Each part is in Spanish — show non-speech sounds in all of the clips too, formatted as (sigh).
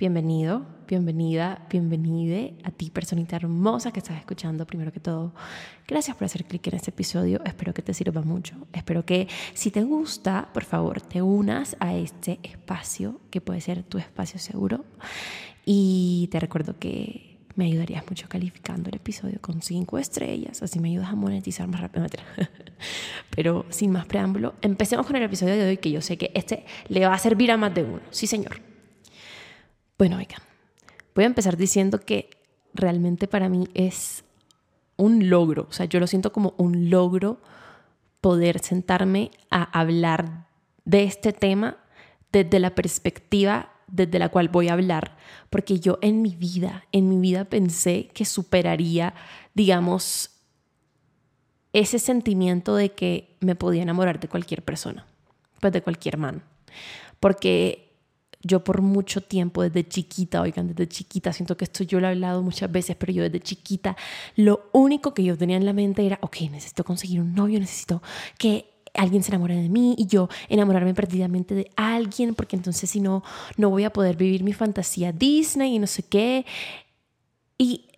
Bienvenido, bienvenida, bienvenide a ti, personita hermosa que estás escuchando. Primero que todo, gracias por hacer clic en este episodio. Espero que te sirva mucho. Espero que si te gusta, por favor, te unas a este espacio que puede ser tu espacio seguro. Y te recuerdo que me ayudarías mucho calificando el episodio con cinco estrellas, así me ayudas a monetizar más rápido. (laughs) Pero sin más preámbulo, empecemos con el episodio de hoy que yo sé que este le va a servir a más de uno. Sí, señor. Bueno, oigan, voy a empezar diciendo que realmente para mí es un logro, o sea, yo lo siento como un logro poder sentarme a hablar de este tema desde la perspectiva desde la cual voy a hablar, porque yo en mi vida, en mi vida pensé que superaría, digamos, ese sentimiento de que me podía enamorar de cualquier persona, pues de cualquier man, porque yo por mucho tiempo, desde chiquita, oigan, desde chiquita, siento que esto yo lo he hablado muchas veces, pero yo desde chiquita, lo único que yo tenía en la mente era, ok, necesito conseguir un novio, necesito que alguien se enamore de mí y yo enamorarme perdidamente de alguien, porque entonces si no, no voy a poder vivir mi fantasía Disney y no sé qué. Y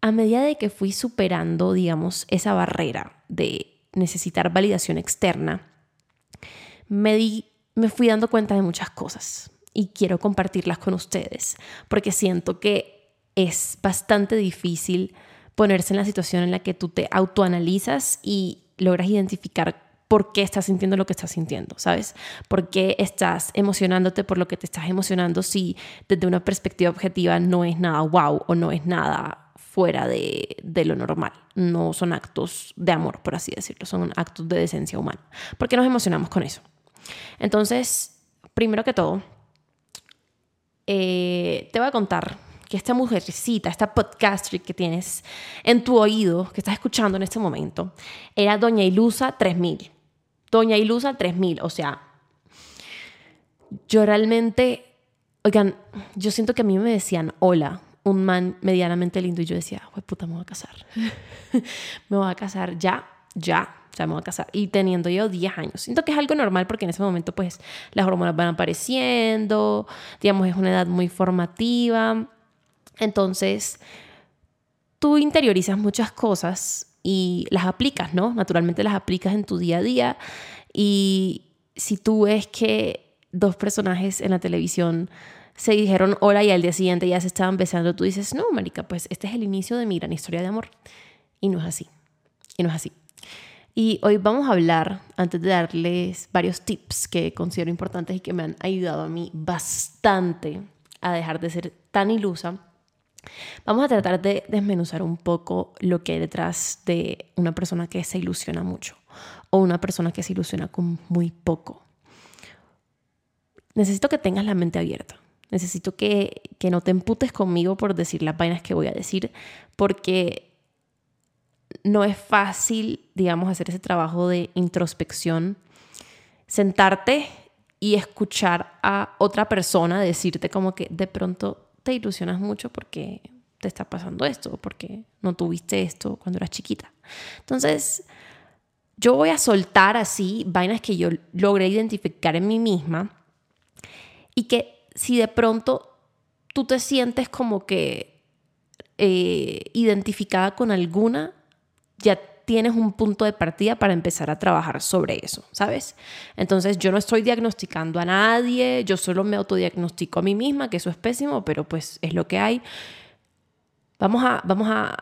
a medida de que fui superando, digamos, esa barrera de necesitar validación externa, me, di, me fui dando cuenta de muchas cosas y quiero compartirlas con ustedes, porque siento que es bastante difícil ponerse en la situación en la que tú te autoanalizas y logras identificar por qué estás sintiendo lo que estás sintiendo, ¿sabes? ¿Por qué estás emocionándote por lo que te estás emocionando si desde una perspectiva objetiva no es nada wow o no es nada fuera de, de, lo normal? No son actos de amor, por así decirlo, son actos de decencia humana. ¿Por qué nos emocionamos con eso? Entonces, primero que todo, eh, te voy a contar que esta mujercita, esta podcaster que tienes en tu oído, que estás escuchando en este momento, era Doña Ilusa 3000. Doña Ilusa 3000, o sea, yo realmente, oigan, yo siento que a mí me decían hola, un man medianamente lindo, y yo decía, puta, me voy a casar. (laughs) me voy a casar ya, ya, sea, me voy a casar. Y teniendo yo 10 años. Siento que es algo normal porque en ese momento, pues, las hormonas van apareciendo, digamos, es una edad muy formativa. Entonces, tú interiorizas muchas cosas y las aplicas, ¿no? Naturalmente las aplicas en tu día a día. Y si tú ves que dos personajes en la televisión se dijeron hola y al día siguiente ya se estaban besando, tú dices, no, marica, pues este es el inicio de mi gran historia de amor. Y no es así. Y no es así. Y hoy vamos a hablar, antes de darles varios tips que considero importantes y que me han ayudado a mí bastante a dejar de ser tan ilusa, vamos a tratar de desmenuzar un poco lo que hay detrás de una persona que se ilusiona mucho o una persona que se ilusiona con muy poco. Necesito que tengas la mente abierta. Necesito que, que no te emputes conmigo por decir las vainas que voy a decir, porque no es fácil, digamos, hacer ese trabajo de introspección, sentarte y escuchar a otra persona decirte como que de pronto te ilusionas mucho porque te está pasando esto, porque no tuviste esto cuando eras chiquita. Entonces, yo voy a soltar así vainas que yo logré identificar en mí misma y que si de pronto tú te sientes como que eh, identificada con alguna, ya tienes un punto de partida para empezar a trabajar sobre eso, ¿sabes? Entonces yo no estoy diagnosticando a nadie, yo solo me autodiagnostico a mí misma, que eso es pésimo, pero pues es lo que hay. Vamos a, vamos a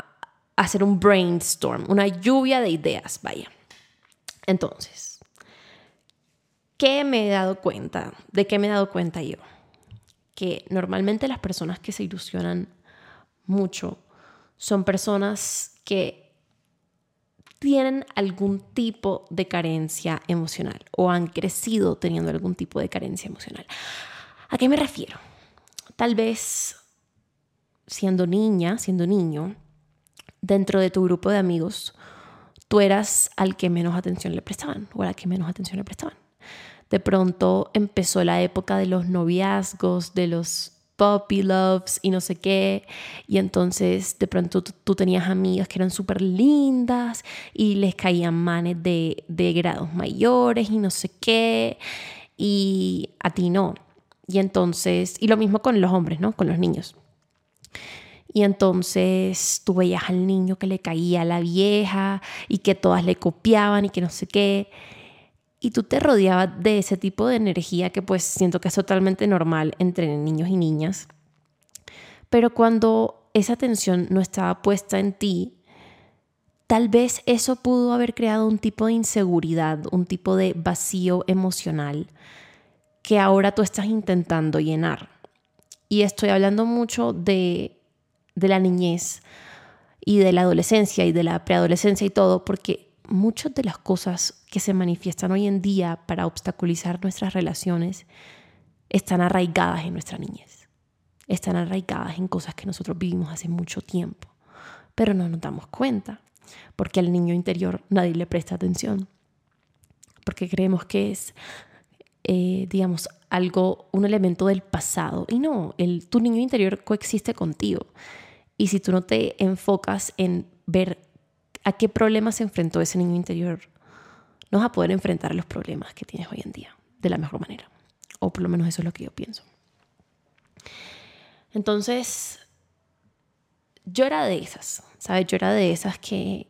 hacer un brainstorm, una lluvia de ideas, vaya. Entonces, ¿qué me he dado cuenta? ¿De qué me he dado cuenta yo? Que normalmente las personas que se ilusionan mucho son personas que tienen algún tipo de carencia emocional o han crecido teniendo algún tipo de carencia emocional. ¿A qué me refiero? Tal vez siendo niña, siendo niño, dentro de tu grupo de amigos, tú eras al que menos atención le prestaban o a la que menos atención le prestaban. De pronto empezó la época de los noviazgos, de los puppy loves y no sé qué. Y entonces de pronto tú, tenías amigas que eran súper lindas y les caían manes de, de grados mayores y no sé qué. Y a ti no. Y entonces, y lo mismo con los hombres, ¿no? Con los niños. Y entonces tú veías al niño que le caía a la vieja y que todas le copiaban y que no sé qué. Y tú te rodeabas de ese tipo de energía que pues siento que es totalmente normal entre niños y niñas. Pero cuando esa atención no estaba puesta en ti, tal vez eso pudo haber creado un tipo de inseguridad, un tipo de vacío emocional que ahora tú estás intentando llenar. Y estoy hablando mucho de, de la niñez y de la adolescencia y de la preadolescencia y todo, porque muchas de las cosas que se manifiestan hoy en día para obstaculizar nuestras relaciones están arraigadas en nuestra niñez. Están arraigadas en cosas que nosotros vivimos hace mucho tiempo, pero no nos damos cuenta, porque al niño interior nadie le presta atención, porque creemos que es eh, digamos, algo, un elemento del pasado. Y no, el, tu niño interior coexiste contigo. Y si tú no te enfocas en ver a qué problemas se enfrentó ese niño interior, no vas a poder enfrentar los problemas que tienes hoy en día de la mejor manera. O por lo menos eso es lo que yo pienso. Entonces, yo era de esas, ¿sabes? Yo era de esas que,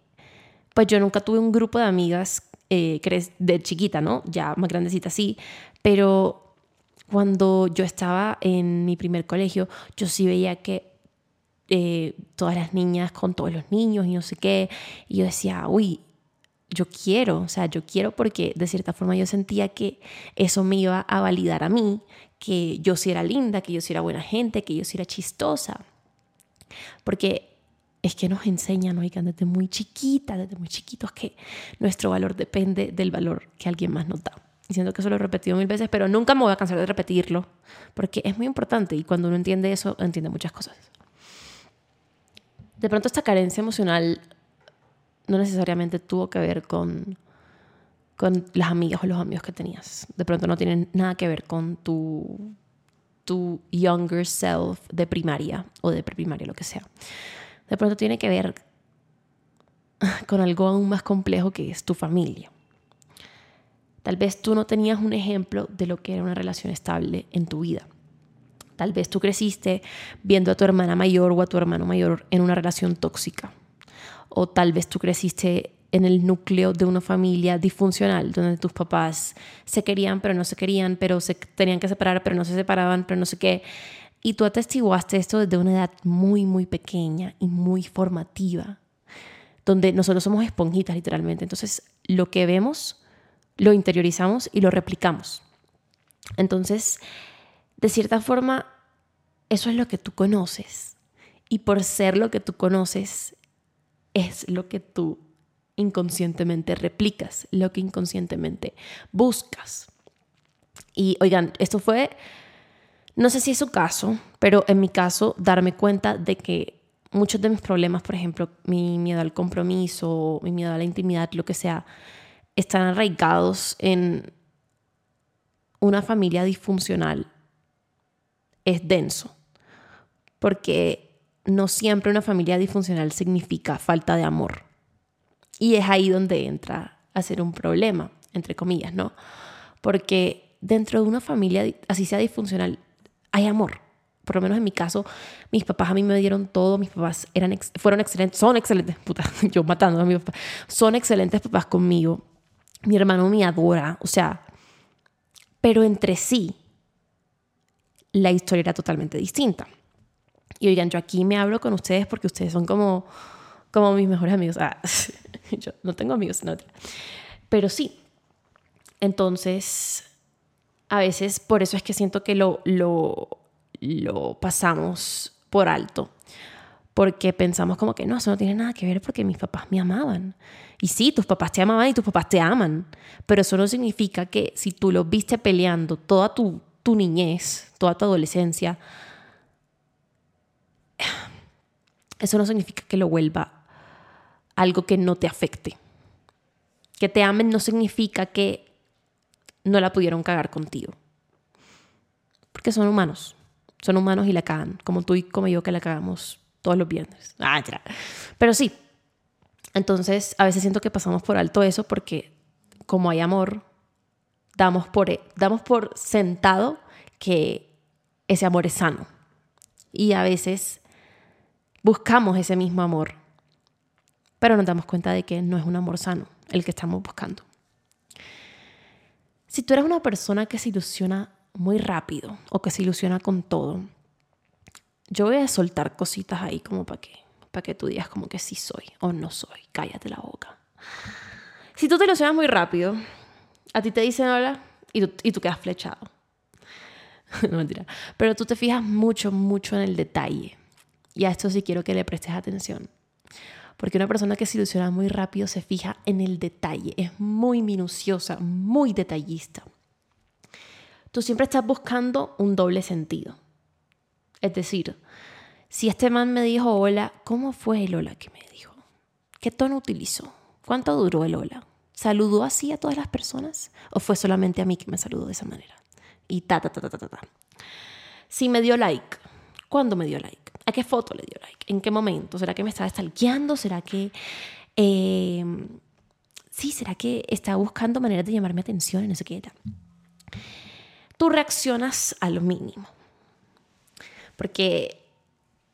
pues yo nunca tuve un grupo de amigas eh, de chiquita, ¿no? Ya más grandecita sí, pero cuando yo estaba en mi primer colegio, yo sí veía que eh, todas las niñas con todos los niños y no sé qué, y yo decía, uy, yo quiero, o sea, yo quiero porque de cierta forma yo sentía que eso me iba a validar a mí, que yo sí era linda, que yo sí era buena gente, que yo sí era chistosa. Porque es que nos enseñan, oigan, desde muy chiquita, desde muy chiquitos, que nuestro valor depende del valor que alguien más nos da. Y siento que eso lo he repetido mil veces, pero nunca me voy a cansar de repetirlo, porque es muy importante y cuando uno entiende eso, entiende muchas cosas. De pronto esta carencia emocional no necesariamente tuvo que ver con, con las amigas o los amigos que tenías. De pronto no tienen nada que ver con tu, tu younger self de primaria o de preprimaria, lo que sea de pronto tiene que ver (laughs) con algo aún más complejo que es tu familia. Tal vez tú no tenías un ejemplo de lo que era una relación estable en tu vida. Tal vez tú creciste viendo a tu hermana mayor o a tu hermano mayor en una relación tóxica. O tal vez tú creciste en el núcleo de una familia disfuncional, donde tus papás se querían pero no se querían, pero se tenían que separar pero no se separaban, pero no sé qué. Y tú atestiguaste esto desde una edad muy, muy pequeña y muy formativa, donde nosotros somos esponjitas literalmente. Entonces, lo que vemos, lo interiorizamos y lo replicamos. Entonces, de cierta forma, eso es lo que tú conoces. Y por ser lo que tú conoces, es lo que tú inconscientemente replicas, lo que inconscientemente buscas. Y oigan, esto fue no sé si es su caso, pero en mi caso, darme cuenta de que muchos de mis problemas, por ejemplo, mi miedo al compromiso, mi miedo a la intimidad, lo que sea, están arraigados en una familia disfuncional. Es denso, porque no siempre una familia disfuncional significa falta de amor. Y es ahí donde entra a ser un problema, entre comillas, ¿no? Porque dentro de una familia, así sea disfuncional, hay amor. Por lo menos en mi caso, mis papás a mí me dieron todo, mis papás eran, fueron excelentes, son excelentes, puta, (laughs) yo matando a mi papá, son excelentes papás conmigo. Mi hermano me adora, o sea, pero entre sí la historia era totalmente distinta. Y oigan, yo aquí me hablo con ustedes porque ustedes son como, como mis mejores amigos. Ah, (laughs) yo no tengo amigos, no. Pero sí. Entonces, a veces por eso es que siento que lo, lo, lo pasamos por alto. Porque pensamos como que no, eso no tiene nada que ver porque mis papás me amaban. Y sí, tus papás te amaban y tus papás te aman. Pero eso no significa que si tú lo viste peleando toda tu, tu niñez, toda tu adolescencia, eso no significa que lo vuelva algo que no te afecte. Que te amen no significa que no la pudieron cagar contigo. Porque son humanos. Son humanos y la cagan, como tú y como yo que la cagamos todos los viernes. (laughs) Ah, Pero sí. Entonces, a veces siento que pasamos por alto eso porque como hay amor, damos por, damos por sentado que ese amor es sano. Y a veces buscamos ese mismo amor, pero nos damos cuenta de que no es un amor sano el que estamos buscando. Si tú eres una persona que se ilusiona muy rápido o que se ilusiona con todo, yo voy a soltar cositas ahí como para que, para que tú digas como que sí soy o no soy. Cállate la boca. Si tú te ilusionas muy rápido, a ti te dicen hola y tú, y tú quedas flechado. (laughs) no mentira. Pero tú te fijas mucho, mucho en el detalle. Y a esto sí quiero que le prestes atención. Porque una persona que se ilusiona muy rápido se fija en el detalle. Es muy minuciosa, muy detallista. Tú siempre estás buscando un doble sentido. Es decir, si este man me dijo hola, ¿cómo fue el hola que me dijo? ¿Qué tono utilizó? ¿Cuánto duró el hola? ¿Saludó así a todas las personas? ¿O fue solamente a mí que me saludó de esa manera? Y ta, ta, ta, ta, ta, ta. Si me dio like, ¿cuándo me dio like? ¿A qué foto le dio like? ¿En qué momento? ¿Será que me estaba stalkeando? ¿Será que... Em, sí, ¿será que está buscando maneras de llamarme atención en ese qué Tú reaccionas a lo mínimo porque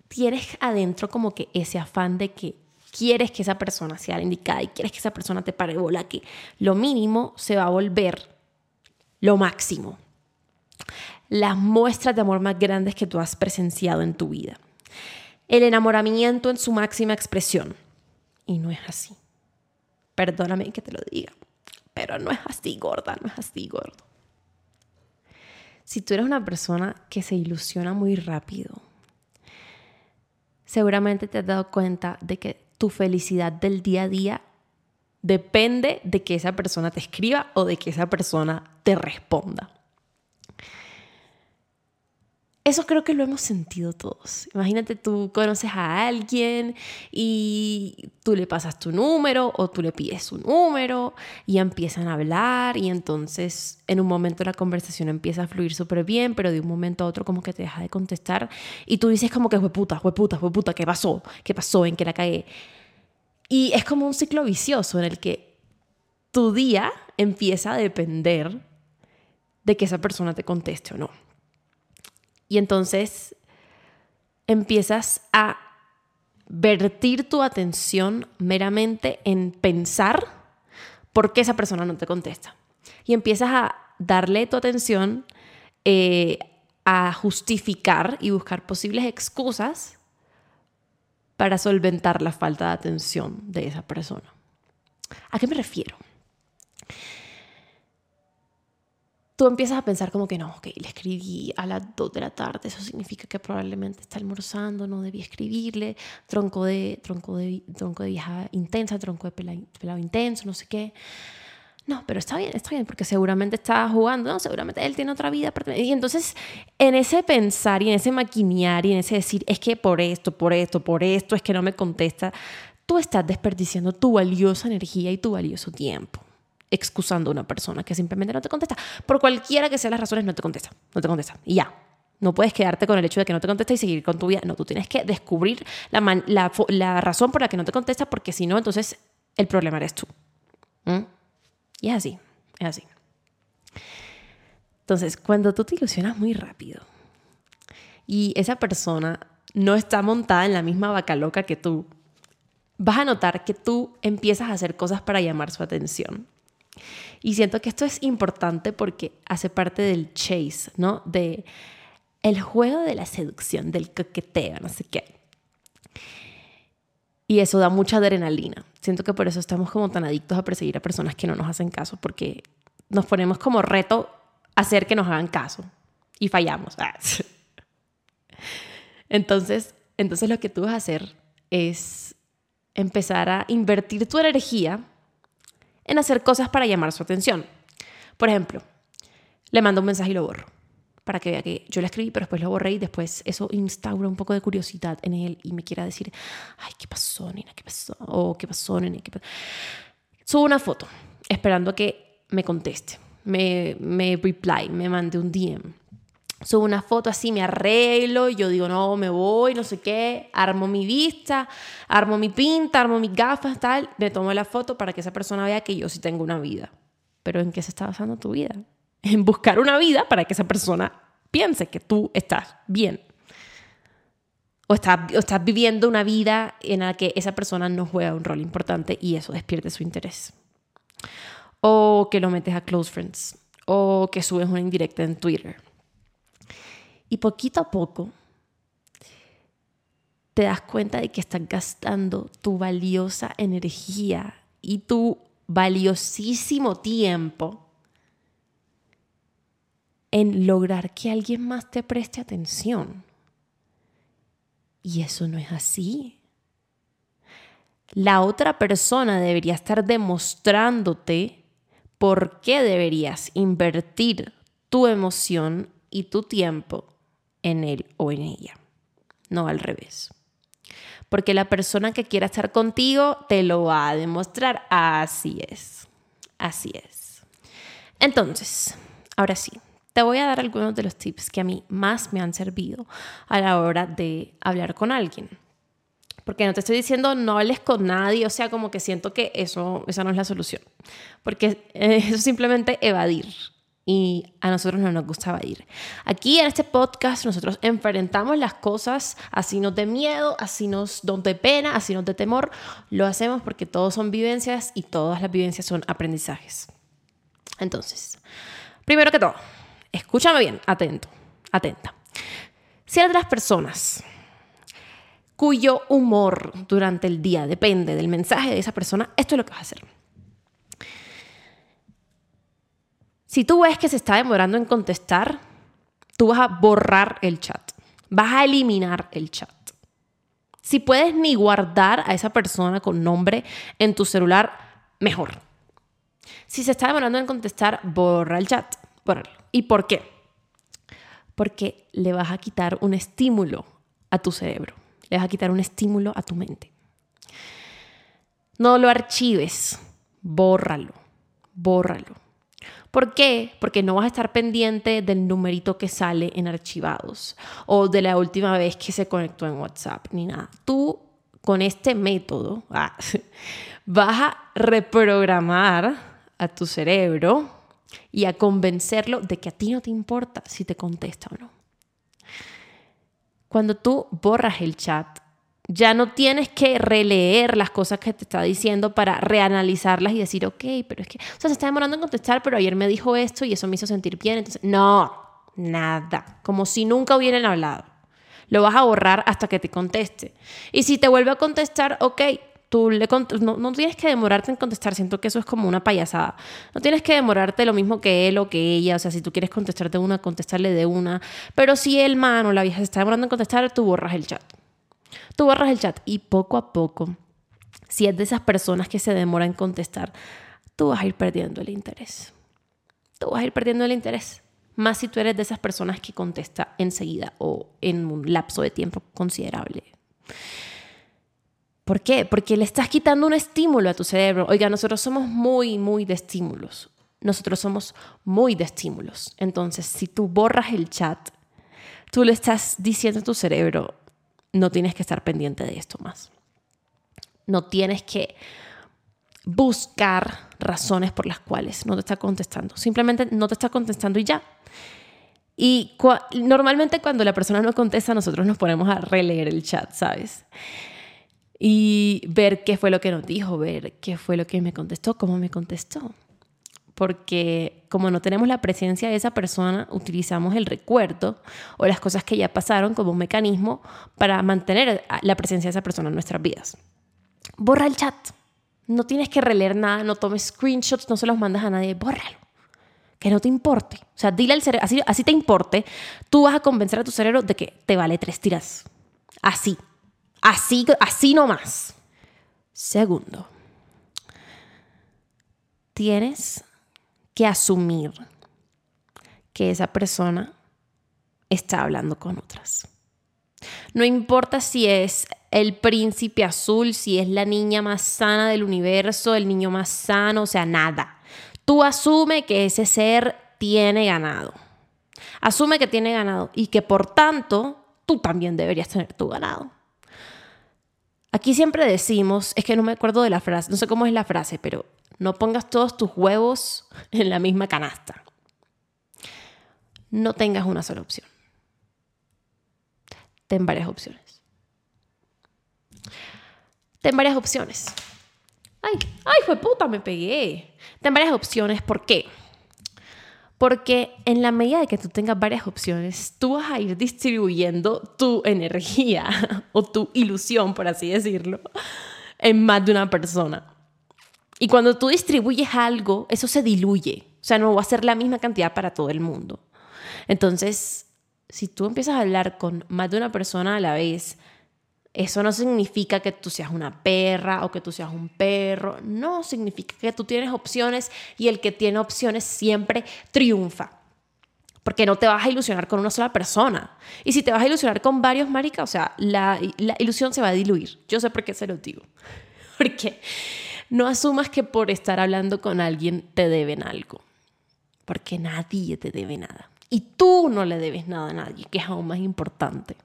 tienes adentro como que ese afán de que quieres que esa persona sea la indicada y quieres que esa persona te pare bola, que lo mínimo se va a volver lo máximo. Las muestras de amor más grandes que tú has presenciado en tu vida. El enamoramiento en su máxima expresión. Y no es así. Perdóname que te lo diga, pero no es así, gorda, no es así, gordo si tú eres una persona que se ilusiona muy rápido, seguramente te has dado cuenta de que tu felicidad del día a día depende de que esa persona te escriba o de que esa persona te responda. Eso creo que lo hemos sentido todos. Imagínate, tú conoces a alguien y tú le pasas tu número o tú le pides su número y empiezan a hablar y entonces en un momento la conversación empieza a fluir súper bien, pero de un momento a otro como que te deja de contestar y tú dices como que fue puta, fue puta, fue puta, ¿qué pasó? ¿Qué pasó? ¿En qué la cagué? Y es como un ciclo vicioso en el que tu día empieza a depender de que esa persona te conteste o no. Y entonces empiezas a vertir tu atención meramente en pensar por qué esa persona no te contesta. Y empiezas a darle tu atención eh, a justificar y buscar posibles excusas para solventar la falta de atención de esa persona. ¿A qué me refiero? Tú empiezas a pensar como que no, ok, le escribí a las 2 de la tarde, eso significa que probablemente está almorzando, no debí escribirle, tronco de, tronco de, tronco de vieja intensa, tronco de pelado, intenso, no sé qué. No, pero está bien, está bien, porque seguramente está jugando, no, seguramente él tiene otra vida. Y entonces, en ese pensar y en ese maquinear y en ese decir, es que por esto, por esto, por esto, es que no me contesta, tú estás desperdiciando tu valiosa energía y tu valioso tiempo excusando a una persona que simplemente no te contesta. Por cualquiera que sean las razones, no te contesta. No te contesta. Y ya. No puedes quedarte con el hecho de que no te contesta y seguir con tu vida. No, tú tienes que descubrir la, razón por la que no te contesta, porque si no, entonces el problema eres tú. ¿Mm? Y es así. Es así. Entonces, cuando tú te ilusionas muy rápido y esa persona no está montada en la misma vaca loca que tú, vas a notar que tú empiezas a hacer cosas para llamar su atención. Y siento que esto es importante porque hace parte del chase, ¿no? De el juego de la seducción, del coqueteo, no sé qué. Y eso da mucha adrenalina. Siento que por eso estamos como tan adictos a perseguir a personas que no nos hacen caso, porque nos ponemos como reto hacer que nos hagan caso y fallamos. (laughs) Entonces, entonces lo que tú vas a hacer es empezar a invertir tu energía en hacer cosas para llamar su atención. Por ejemplo, le mando un mensaje y lo borro para que vea que yo le escribí, pero después lo borré y después eso instaura un poco de curiosidad en él y me quiera decir, ay, ¿qué pasó, nena? ¿Qué pasó? O ¿qué pasó, nena? Subo una foto esperando a que me conteste, me, me reply, me mande un DM subo una foto así, me arreglo, y yo digo, no, me voy, no sé qué, armo mi vista, armo mi pinta, armo mis gafas, tal, me tomo la foto para que esa persona vea que yo sí tengo una vida. Pero ¿en qué se está basando tu vida? (laughs) En buscar una vida para que esa persona piense que tú estás bien. O estás, o estás viviendo una vida en la que esa persona no juega un rol importante y eso despierte su interés. O que lo metes a close friends. O que subes una indirecta en Twitter. Y poquito a poco te das cuenta de que estás gastando tu valiosa energía y tu valiosísimo tiempo en lograr que alguien más te preste atención. Y eso no es así. La otra persona debería estar demostrándote por qué deberías invertir tu emoción y tu tiempo en él o en ella, no al revés porque la persona que quiera estar contigo te lo va a demostrar. Así es, así es. Entonces, ahora sí, te voy a dar algunos de los tips que a mí más me han servido a la hora de hablar con alguien. Porque no te estoy diciendo no hables con nadie, o sea, como que siento que eso, esa no es la solución. Porque (laughs) eso es simplemente evadir y a nosotros no nos gustaba ir. Aquí en este podcast nosotros enfrentamos las cosas, así nos de miedo, así nos de pena, así nos de temor. Lo hacemos porque todos son vivencias y todas las vivencias son aprendizajes. Entonces, primero que todo, escúchame bien, atento, atenta. Las personas cuyo humor durante el día depende del mensaje de esa persona, esto es lo que vas a hacer Si tú ves que se está demorando en contestar, tú vas a borrar el chat. Vas a eliminar el chat. Si puedes ni guardar a esa persona con nombre en tu celular, mejor. Si se está demorando en contestar, borra el chat. ¿Y por qué? Porque le vas a quitar un estímulo a tu cerebro. Le vas a quitar un estímulo a tu mente. No lo archives, bórralo, bórralo. ¿Por qué? Porque no vas a estar pendiente del numerito que sale en archivados o de la última vez que se conectó en WhatsApp, ni nada. Tú con este método (laughs) ah, vas a reprogramar a tu cerebro y a convencerlo de que a ti no te importa si te contesta o no. Cuando tú borras el chat, ya no tienes que releer las cosas que te está diciendo para reanalizarlas y decir, ok, pero es que, o sea, se está demorando en contestar, pero ayer me dijo esto y eso me hizo sentir bien. Entonces, no, nada, como si nunca hubieran hablado. Lo vas a borrar hasta que te conteste. Y si te vuelve a contestar, ok, tú le no, no, tienes que demorarte en contestar, siento que eso es como una payasada. No tienes que demorarte lo mismo que él o que ella, o sea, si tú quieres contestarte una, contestarle de una, pero si el man o la vieja se está demorando en contestar, tú borras el chat. Tú borras el chat y poco a poco, si es de esas personas que se demoran en contestar, tú vas a ir perdiendo el interés. Tú vas a ir perdiendo el interés. Más si tú eres de esas personas que contesta enseguida o en un lapso de tiempo considerable. ¿Por qué? Porque le estás quitando un estímulo a tu cerebro. Oiga, nosotros somos muy, muy de estímulos. Nosotros somos muy de estímulos. Entonces, si tú borras el chat, tú le estás diciendo a tu cerebro, no tienes que estar pendiente de esto más. No tienes que buscar razones por las cuales no te está contestando. Simplemente no te está contestando y ya. Y normalmente cuando la persona no contesta, nosotros nos ponemos a releer el chat, ¿sabes? Y ver qué fue lo que nos dijo, ver qué fue lo que me contestó, cómo me contestó porque como no tenemos la presencia de esa persona, utilizamos el recuerdo o las cosas que ya pasaron como un mecanismo para mantener la presencia de esa persona en nuestras vidas. Borra el chat. No tienes que releer nada, no tomes screenshots, no se los mandas a nadie, bórralo. Que no te importe. O sea, dile al cerebro, así, así te importe, tú vas a convencer a tu cerebro de que te vale tres tiras. Así. Así, así nomás. Segundo, tienes que asumir que esa persona está hablando con otras. No importa si es el príncipe azul, si es la niña más sana del universo, el niño más sano, o sea, nada. Tú asume que ese ser tiene ganado. Asume que tiene ganado y que por tanto tú también deberías tener tu ganado. Aquí siempre decimos, es que no me acuerdo de la frase, no sé cómo es la frase, pero no pongas todos tus huevos (laughs) en la misma canasta. no tengas una sola opción. Ten varias opciones. Ten varias opciones. Ay, ay, fue puta, me pegué. Ten varias opciones. ¿Por qué? Porque en la medida de que tú tengas varias opciones, tú vas a ir distribuyendo tu energía (laughs) o tu ilusión, por así decirlo, en más de una persona. Y cuando tú distribuyes algo, eso se diluye. O sea, no va a ser la misma cantidad para todo el mundo. Entonces, si tú empiezas a hablar con más de una persona a la vez, eso no significa que tú seas una perra o que tú seas un perro. No, significa que tú tienes opciones y el que tiene opciones siempre triunfa. Porque no te vas a ilusionar con una sola persona. Y si te vas a ilusionar con varios, maricas, o sea, la, la ilusión se va a diluir. Yo sé por qué se lo digo. (laughs) Porque no asumas que por estar hablando con alguien te deben algo. Porque nadie te debe nada. Y tú no le debes nada a nadie, que es aún más importante.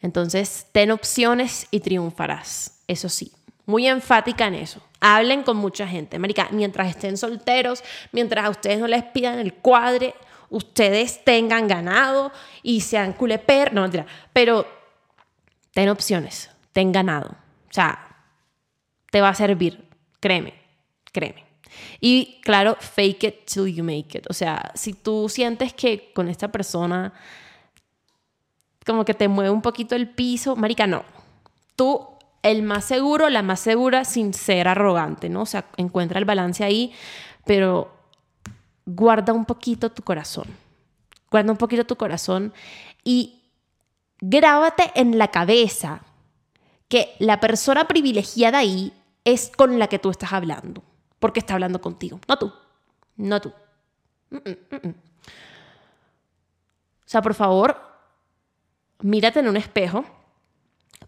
Entonces, ten opciones y triunfarás. Eso sí, muy enfática en eso. Hablen con mucha gente. Marica, mientras estén solteros, mientras a ustedes no les pidan el cuadre, ustedes tengan ganado y sean culeper. No, mentira. Pero ten opciones, ten ganado. O sea, te va a servir. Créeme, créeme. Y claro, fake it till you make it. O sea, si tú sientes que con esta persona como que te mueve un poquito el piso, marica, no. Tú, el más seguro, la más segura, sin ser arrogante, ¿no? O sea, encuentra el balance ahí, pero guarda un poquito tu corazón. Guarda un poquito tu corazón y grábate en la cabeza que la persona privilegiada ahí es con la que tú estás hablando, porque está hablando contigo, no tú, no tú. Mm, mm, mm, o sea, por favor, mírate en un espejo,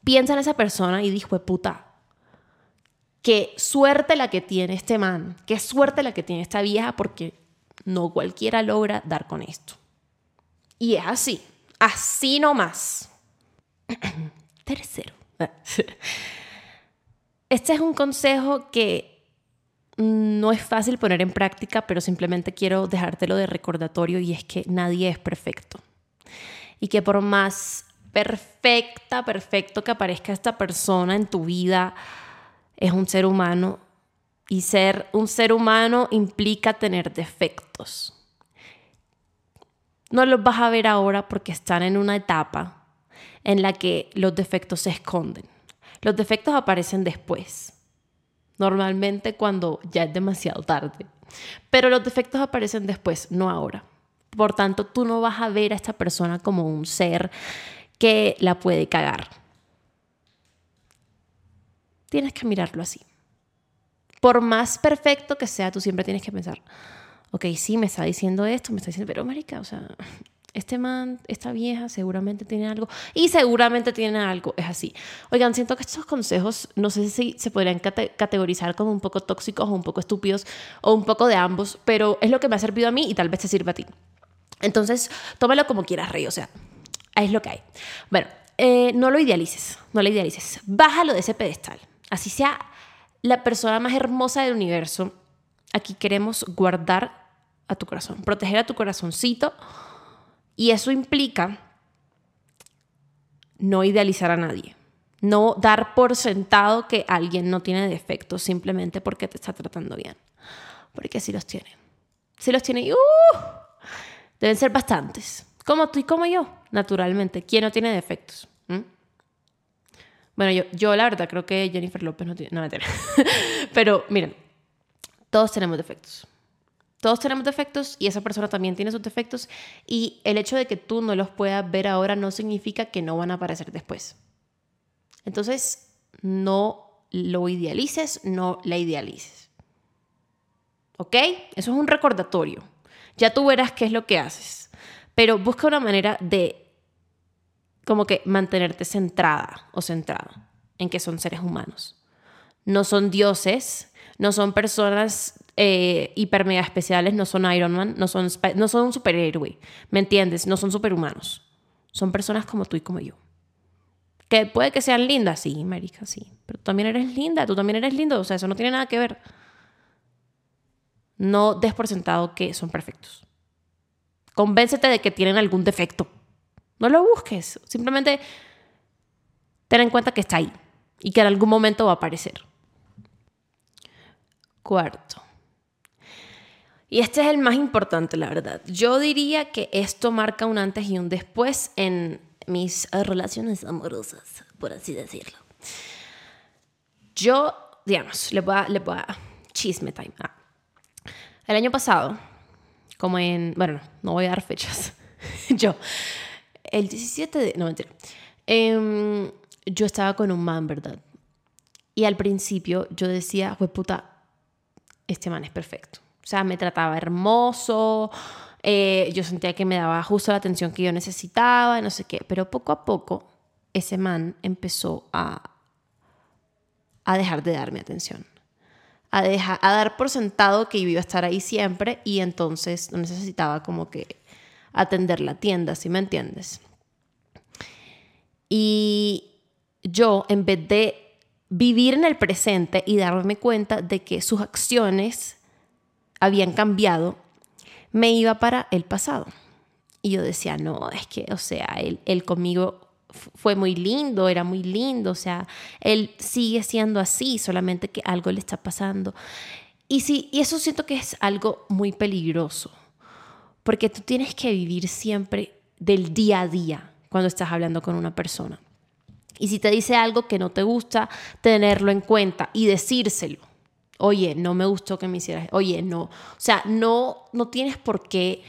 piensa en esa persona y dijo, puta, qué suerte la que tiene este man, qué suerte la que tiene esta vieja, porque no cualquiera logra dar con esto. Y es así, así nomás. (clears throat) Tercero. (laughs) Este es un consejo que no es fácil poner en práctica, pero simplemente quiero dejártelo de recordatorio y es que nadie es perfecto y que por más perfecta, perfecto que aparezca esta persona en tu vida, es un ser humano y ser un ser humano implica tener defectos. No los vas a ver ahora porque están en una etapa en la que los defectos se esconden. Los defectos aparecen después, normalmente cuando ya es demasiado tarde. Pero los defectos aparecen después, no ahora. Por tanto, tú no vas a ver a esta persona como un ser que la puede cagar. Tienes que mirarlo así. Por más perfecto que sea, tú siempre tienes que pensar, ok, sí, me está diciendo esto, me está diciendo, pero marica, o sea, este man, esta vieja seguramente tiene algo y seguramente tiene algo, es así. Oigan, siento que estos consejos no sé si se podrían categorizar como un poco tóxicos o un poco estúpidos o un poco de ambos, pero es lo que me ha servido a mí y tal vez te sirva a ti. Entonces, tómalo como quieras, Rey, o sea, es lo que hay. Bueno, eh, no lo idealices, no lo idealices. Bájalo de ese pedestal. Así sea la persona más hermosa del universo. Aquí queremos guardar a tu corazón, proteger a tu corazoncito. Y eso implica no idealizar a nadie. No dar por sentado que alguien no tiene defectos simplemente porque te está tratando bien. Porque sí los tiene. Sí los tiene uh, Deben ser bastantes. Como tú y como yo, naturalmente. ¿Quién no tiene defectos? ¿Mm? Bueno, yo, yo la verdad creo que Jennifer López no tiene... No, mentira. (laughs) Pero miren, todos tenemos defectos. Todos tenemos defectos y esa persona también tiene sus defectos y el hecho de que tú no los puedas ver ahora no significa que no van a aparecer después. Entonces, no lo idealices, no la idealices. ¿Ok? Eso es un recordatorio. Ya tú verás qué es lo que haces. Pero busca una manera de como que mantenerte centrada o centrado en que son seres humanos. No son dioses, no son personas eh, hiper mega especiales, no son Iron Man, no son, no son un superhéroe, ¿me entiendes? No son superhumanos. Son personas como tú y como yo. Que puede que sean lindas, sí, América, sí. Pero tú también eres linda, tú también eres lindo, o sea, eso no tiene nada que ver. No des por sentado que son perfectos. Convéncete de que tienen algún defecto. No lo busques. Simplemente ten en cuenta que está ahí y que en algún momento va a aparecer. Cuarto. Y este es el más importante, la verdad. Yo diría que esto marca un antes y un después en mis relaciones amorosas, por así decirlo. Yo, digamos, le voy a, le voy a chisme time. Ah. El año pasado, como en, bueno, no, voy a dar fechas. (laughs) yo, el 17 de, no mentira, em, yo estaba con un man, ¿verdad? Y al principio yo decía, pues puta, este man es perfecto. O sea, me trataba hermoso, eh, yo sentía que me daba justo la atención que yo necesitaba, no sé qué. Pero poco a poco, ese man empezó a, a dejar de darme atención. A, dejar, a dar por sentado que iba a estar ahí siempre y entonces no necesitaba como que atender la tienda, ¿sí me entiendes? Y yo, en vez de vivir en el presente y darme cuenta de que sus acciones habían cambiado, me iba para el pasado. Y yo decía, no, es que, o sea, él, él conmigo fue muy lindo, era muy lindo, o sea, él sigue siendo así, solamente que algo le está pasando. Y, sí, y eso siento que es algo muy peligroso, porque tú tienes que vivir siempre del día a día cuando estás hablando con una persona. Y si te dice algo que no te gusta, tenerlo en cuenta y decírselo. Oye, no me gustó que me hicieras. Oye, no. O sea, no, no tienes por qué,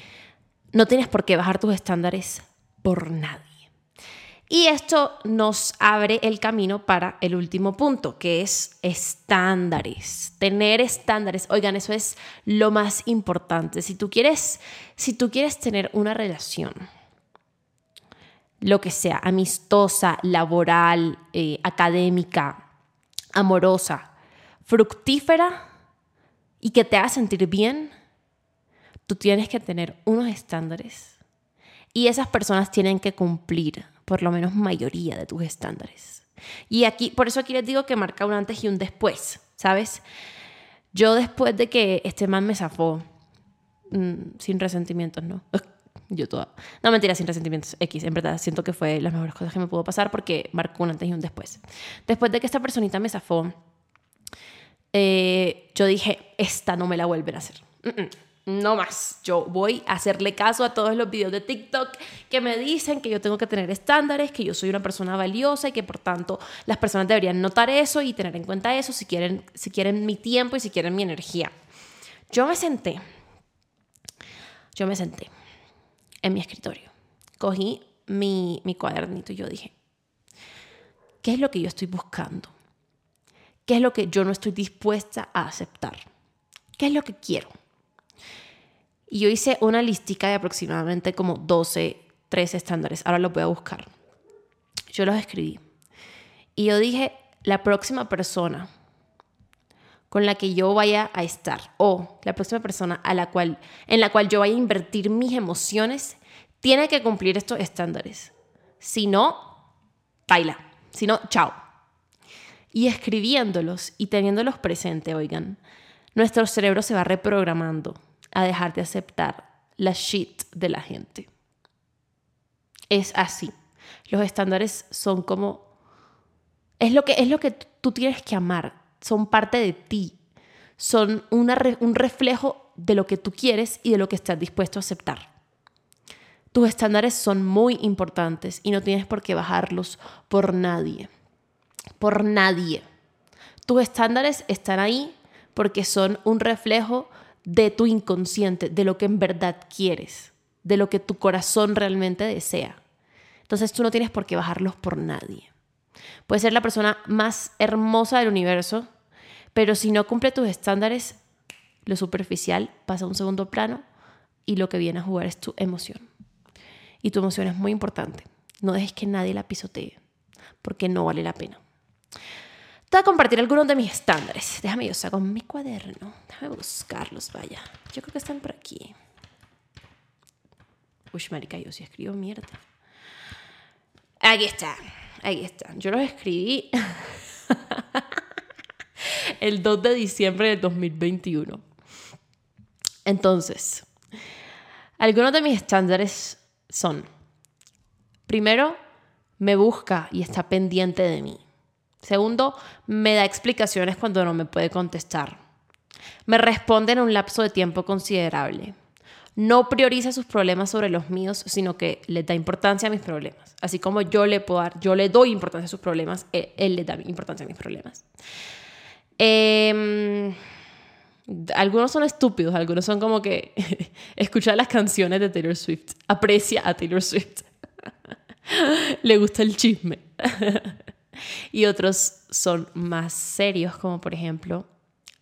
no tienes por qué bajar tus estándares por nadie. Y esto nos abre el camino para el último punto, que es estándares. Tener estándares. Oigan, eso es lo más importante. Si tú quieres, si tú quieres tener una relación, lo que sea, amistosa, laboral, eh, académica, amorosa, fructífera y que te haga sentir bien, tú tienes que tener unos estándares. Y esas personas tienen que cumplir por lo menos mayoría de tus estándares. Y aquí, por eso aquí les digo que marca un antes y un después, ¿sabes? Yo después de que este man me zafó, mm, sin resentimientos, ¿no? Yo toda... No, mentira, sin resentimientos X. En verdad, siento que fue las mejores cosas que me pudo pasar porque marcó un antes y un después. Después de que esta personita me zafó, eh, yo dije, esta no me la vuelven a hacer. no más. Yo voy a hacerle caso a todos los videos de TikTok que me dicen que yo tengo que tener estándares, que yo soy una persona valiosa y que por tanto las personas deberían notar eso y tener en cuenta eso si quieren, si quieren mi tiempo y si quieren mi energía. Yo me senté. Yo me senté en mi escritorio. Cogí mi, mi cuadernito y yo dije, ¿qué es lo que yo estoy buscando? ¿Qué es lo que yo no estoy dispuesta a aceptar? ¿Qué es lo que quiero? Y yo hice una listica de aproximadamente como 12, 13 estándares. Ahora los voy a buscar. Yo los escribí. Y yo dije, la próxima persona con la que yo vaya a estar o la próxima persona a la cual, en la cual yo vaya a invertir mis emociones tiene que cumplir estos estándares. Si no, baila. Si no, chao y escribiéndolos y teniéndolos presente, oigan, nuestro cerebro se va reprogramando a dejar de aceptar la shit de la gente. Es así. Los estándares son como es lo que es lo que tú tienes que amar, son parte de ti. Son un reflejo de lo que tú quieres y de lo que estás dispuesto a aceptar. Tus estándares son muy importantes y no tienes por qué bajarlos por nadie por nadie. Tus estándares están ahí porque son un reflejo de tu inconsciente, de lo que en verdad quieres, de lo que tu corazón realmente desea. Entonces tú no tienes por qué bajarlos por nadie. Puedes ser la persona más hermosa del universo, pero si no cumple tus estándares, lo superficial pasa a un segundo plano y lo que viene a jugar es tu emoción. Y tu emoción es muy importante. No dejes que nadie la pisotee, porque no vale la pena. Te voy a compartir algunos de mis estándares. Déjame yo saco mi cuaderno. Déjame buscarlos, vaya. Yo creo que están por aquí. Uy, marica, yo sí escribo mierda. Aquí está. Ahí está. Yo los escribí (laughs) el 2 de diciembre del 2021. Entonces, Algunos de mis estándares son, primero, me busca y está pendiente de mí. Segundo, me da explicaciones cuando no me puede contestar. Me responde en un lapso de tiempo considerable. No prioriza sus problemas sobre los míos, sino que le da importancia a mis problemas. Así como yo le puedo dar, yo le doy importancia a sus problemas, él, le da importancia a mis problemas. Em, algunos son estúpidos, algunos son como que (laughs) escucha las canciones de Taylor Swift, aprecia a Taylor Swift, (laughs) le gusta el chisme. (laughs) y otros son más serios, como por ejemplo,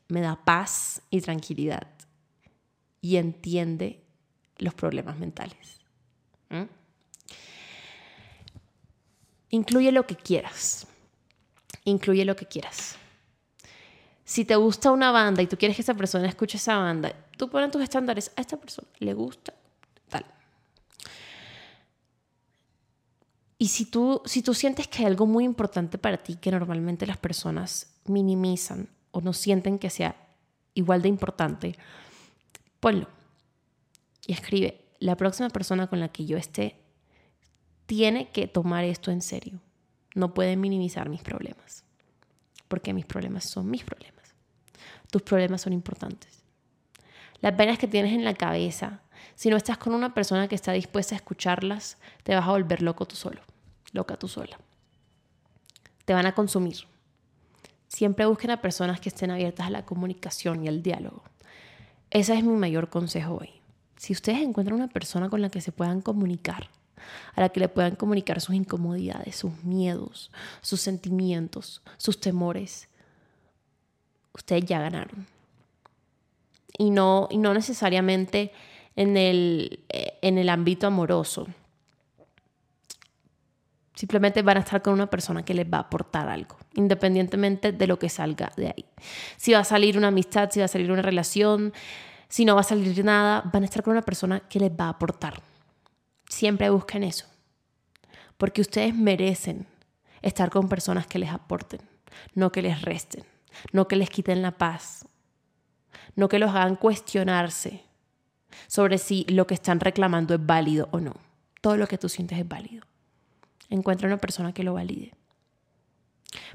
me da paz y tranquilidad y entiende los problemas mentales. Incluye lo que quieras. Incluye lo que quieras. Si te gusta una banda y tú quieres que esa persona escuche esa banda, tú pones tus estándares a esta persona, le gusta, tal. Y si tú, si tú sientes que hay algo muy importante para ti que normalmente las personas minimizan o no sienten que sea igual de importante, ponlo y escribe, la próxima persona con la que yo esté tiene que tomar esto en serio. No puede minimizar mis problemas, porque mis problemas son mis problemas. Tus problemas son importantes. Las penas que tienes en la cabeza, si no estás con una persona que está dispuesta a escucharlas, te vas a volver loco tú solo, loca tú sola. Te van a consumir. Siempre busquen a personas que estén abiertas a la comunicación y al diálogo. Ese es mi mayor consejo hoy. Si ustedes encuentran una persona con la que se puedan comunicar, a la que le puedan comunicar sus incomodidades, sus miedos, sus sentimientos, sus temores, ustedes ya ganaron. Y no, y no necesariamente en el, eh, en el ámbito amoroso. Simplemente van a estar con una persona que les va a aportar algo, independientemente de lo que salga de ahí. Si va a salir una amistad, si va a salir una relación, si no va a salir nada, van a estar con una persona que les va a aportar. Siempre busquen eso, porque ustedes merecen estar con personas que les aporten, no que les resten, no que les quiten la paz, no que los hagan cuestionarse sobre si lo que están reclamando es válido o no. Todo lo que tú sientes es válido. Encuentra una persona que lo valide.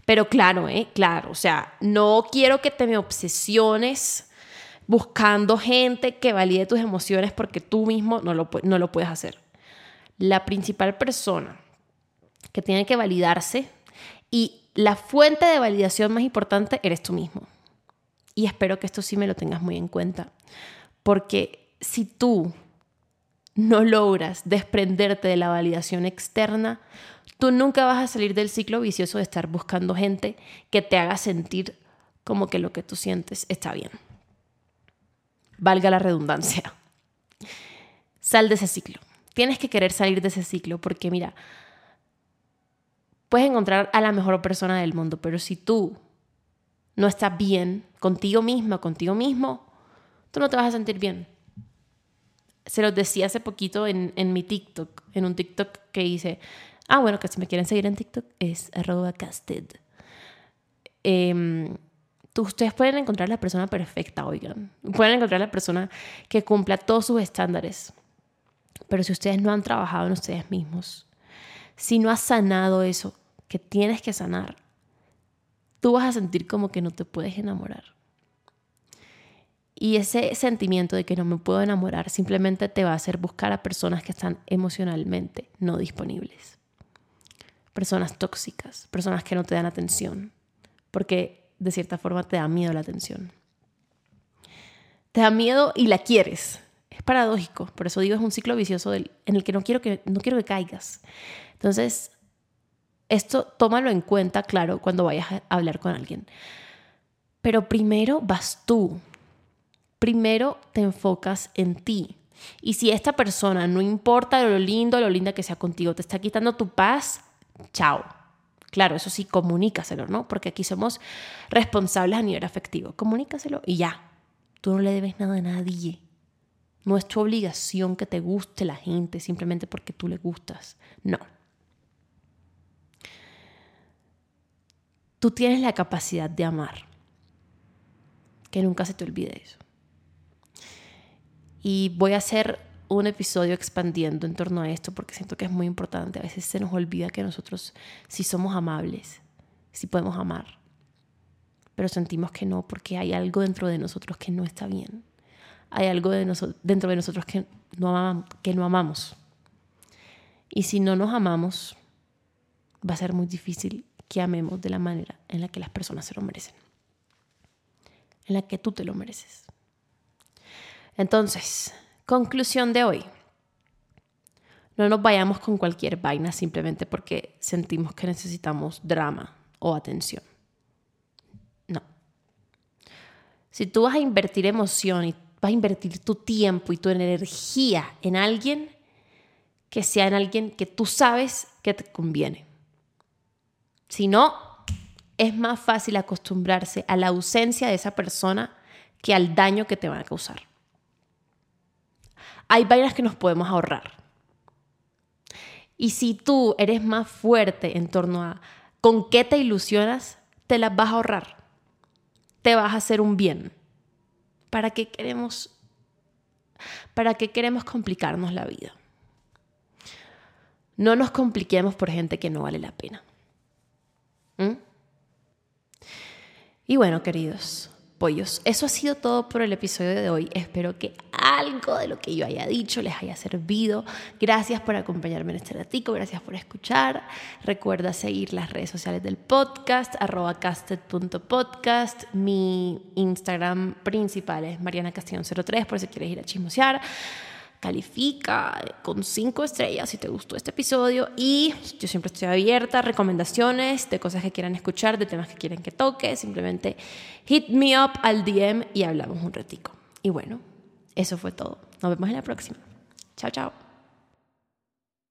Pero claro, ¿eh? Claro, o sea, no quiero que te me obsesiones buscando gente que valide tus emociones porque tú mismo no lo, no lo puedes hacer. La principal persona que tiene que validarse y la fuente de validación más importante eres tú mismo. Y espero que esto sí me lo tengas muy en cuenta. Porque si tú no logras desprenderte de la validación externa, tú nunca vas a salir del ciclo vicioso de estar buscando gente que te haga sentir como que lo que tú sientes está bien valga la redundancia. Sal de ese ciclo. Tienes que querer salir de ese ciclo porque mira, puedes encontrar a la mejor persona del mundo, pero si tú no estás bien contigo misma, contigo mismo, tú no te vas a sentir bien. Se los decía hace poquito en, mi TikTok, en un TikTok que hice. Ah, bueno, que si me quieren seguir en TikTok es arroba casted. Em, ustedes pueden encontrar la persona perfecta, oigan. Pueden encontrar la persona que cumpla todos sus estándares. Pero si ustedes no han trabajado en ustedes mismos, si no has sanado eso que tienes que sanar, tú vas a sentir como que no te puedes enamorar. Y ese sentimiento de que no me puedo enamorar simplemente te va a hacer buscar a personas que están emocionalmente no disponibles. Personas tóxicas, personas que no te dan atención. Porque de cierta forma te da miedo la atención. Te da miedo y la quieres. Es paradójico, por eso digo es un ciclo vicioso en el que no quiero que, no quiero que caigas. Entonces, esto tómalo en cuenta, claro, cuando vayas a hablar con alguien. Pero primero vas tú. Primero te enfocas en ti. Y si esta persona, no importa lo lindo, lo linda que sea contigo, te está quitando tu paz, chao Claro, eso sí, comunícaselo, ¿no? Porque aquí somos responsables a nivel afectivo. Comunícaselo y ya. Tú no le debes nada a nadie. No es tu obligación que te guste la gente simplemente porque tú le gustas. No. Tú tienes la capacidad de amar. Que nunca se te olvide eso. Y voy a hacer un episodio expandiendo en torno a esto porque siento que es muy importante. A veces se nos olvida que nosotros sí somos amables, sí podemos amar, pero sentimos que no porque hay algo dentro de nosotros que no está bien. Hay algo dentro de nosotros que no, que no amamos. Y si no nos amamos, va a ser muy difícil que amemos de la manera en la que las personas se lo merecen, en la que tú te lo mereces. Entonces, conclusión de hoy. No nos vayamos con cualquier vaina simplemente porque sentimos que necesitamos drama o atención. No. Si tú vas a invertir emoción y vas a invertir tu tiempo y tu energía en alguien, que sea en alguien que tú sabes que te conviene. Si no, es más fácil acostumbrarse a la ausencia de esa persona que al daño que te van a causar. Hay vainas que nos podemos ahorrar. Y si tú eres más fuerte en torno a con qué te ilusionas, te las vas a ahorrar. Te vas a hacer un bien. ¿Para qué queremos para qué queremos complicarnos la vida? No nos compliquemos por gente que no vale la pena. ¿Mm? Y bueno, queridos, pollos. Eso ha sido todo por el episodio de hoy. Espero que algo de lo que yo haya dicho les haya servido. Gracias por acompañarme en este ratico, gracias por escuchar. Recuerda seguir las redes sociales del podcast, arroba casted.podcast. Mi Instagram principal es Mariana Castellón03 por si quieres ir a chismosear califica con cinco estrellas si te gustó este episodio y yo siempre estoy abierta a recomendaciones de cosas que quieran escuchar, de temas que quieren que toque, simplemente hit me up al DM y hablamos un ratico. Y bueno, eso fue todo. Nos vemos en la próxima. Chao, chao.